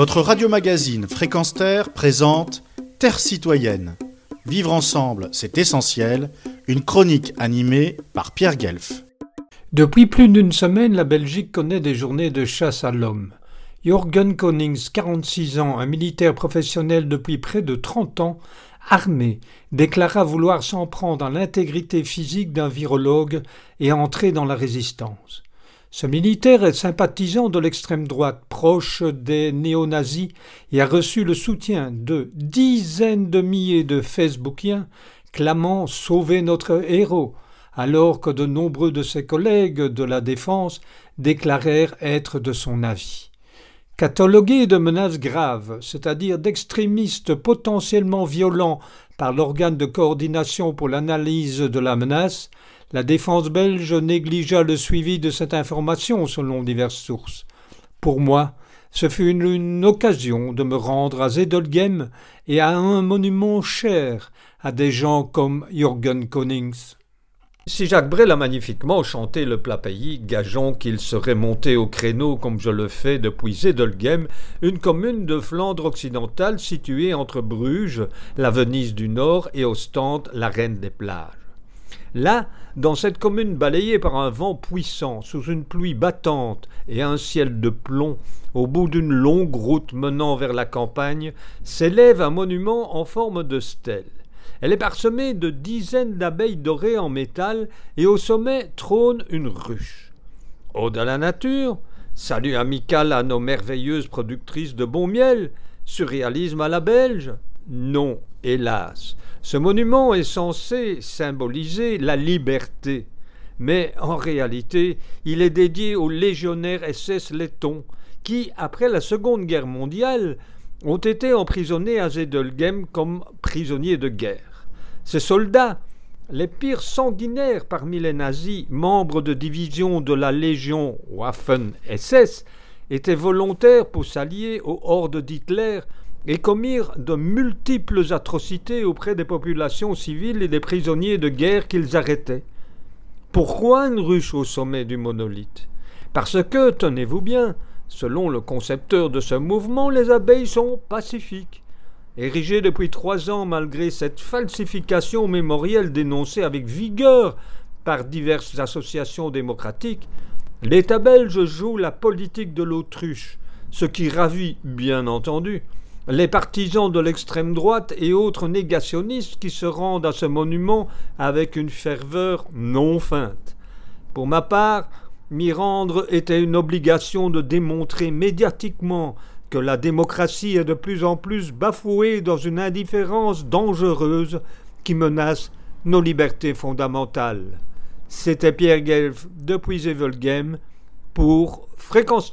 Votre radio-magazine Fréquence Terre présente Terre citoyenne. Vivre ensemble, c'est essentiel. Une chronique animée par Pierre Guelf. Depuis plus d'une semaine, la Belgique connaît des journées de chasse à l'homme. Jorgen Konings, 46 ans, un militaire professionnel depuis près de 30 ans, armé, déclara vouloir s'en prendre à l'intégrité physique d'un virologue et entrer dans la résistance. Ce militaire est sympathisant de l'extrême droite, proche des néo-nazis, et a reçu le soutien de dizaines de milliers de Facebookiens clamant Sauver notre héros, alors que de nombreux de ses collègues de la défense déclarèrent être de son avis. Catalogué de menaces graves, c'est-à-dire d'extrémistes potentiellement violents par l'organe de coordination pour l'analyse de la menace, la défense belge négligea le suivi de cette information selon diverses sources. Pour moi, ce fut une, occasion de me rendre à Zedelgem et à un monument cher à des gens comme Jürgen Konings. Si Jacques Brel a magnifiquement chanté le plat pays, gageons qu'il serait monté au créneau comme je le fais depuis Zedelgem, une commune de Flandre occidentale située entre Bruges, la Venise du Nord, et Ostende, la reine des plages. Là, dans cette commune balayée par un vent puissant, sous une pluie battante et un ciel de plomb, au bout d'une longue route menant vers la campagne, s'élève un monument en forme de stèle. Elle est parsemée de dizaines d'abeilles dorées en métal et au sommet trône une ruche. Ode à la nature, salut amical à nos merveilleuses productrices de bon miel, surréalisme à la belge? Non, hélas, ce monument est censé symboliser la liberté, mais en réalité, il est dédié aux légionnaires SS lettons qui, après la Seconde Guerre mondiale, ont été emprisonnés à Zedelgem comme prisonniers de guerre. Ces soldats, les pires sanguinaires parmi les nazis, membres de divisions de la Légion Waffen-SS, étaient volontaires pour s'allier aux hordes d'Hitler et commirent de multiples atrocités auprès des populations civiles et des prisonniers de guerre qu'ils arrêtaient. Pourquoi une ruche au sommet du monolithe Parce que, tenez-vous bien, selon le concepteur de ce mouvement, les abeilles sont pacifiques. Érigées depuis trois ans malgré cette falsification mémorielle dénoncée avec vigueur par diverses associations démocratiques, l'État belge joue la politique de l'autruche, ce qui ravit, bien entendu, les partisans de l'extrême droite et autres négationnistes qui se rendent à ce monument avec une ferveur non feinte. Pour ma part, m'y rendre était une obligation de démontrer médiatiquement que la démocratie est de plus en plus bafouée dans une indifférence dangereuse qui menace nos libertés fondamentales. C'était Pierre Guelf depuis Evelgem pour Fréquence.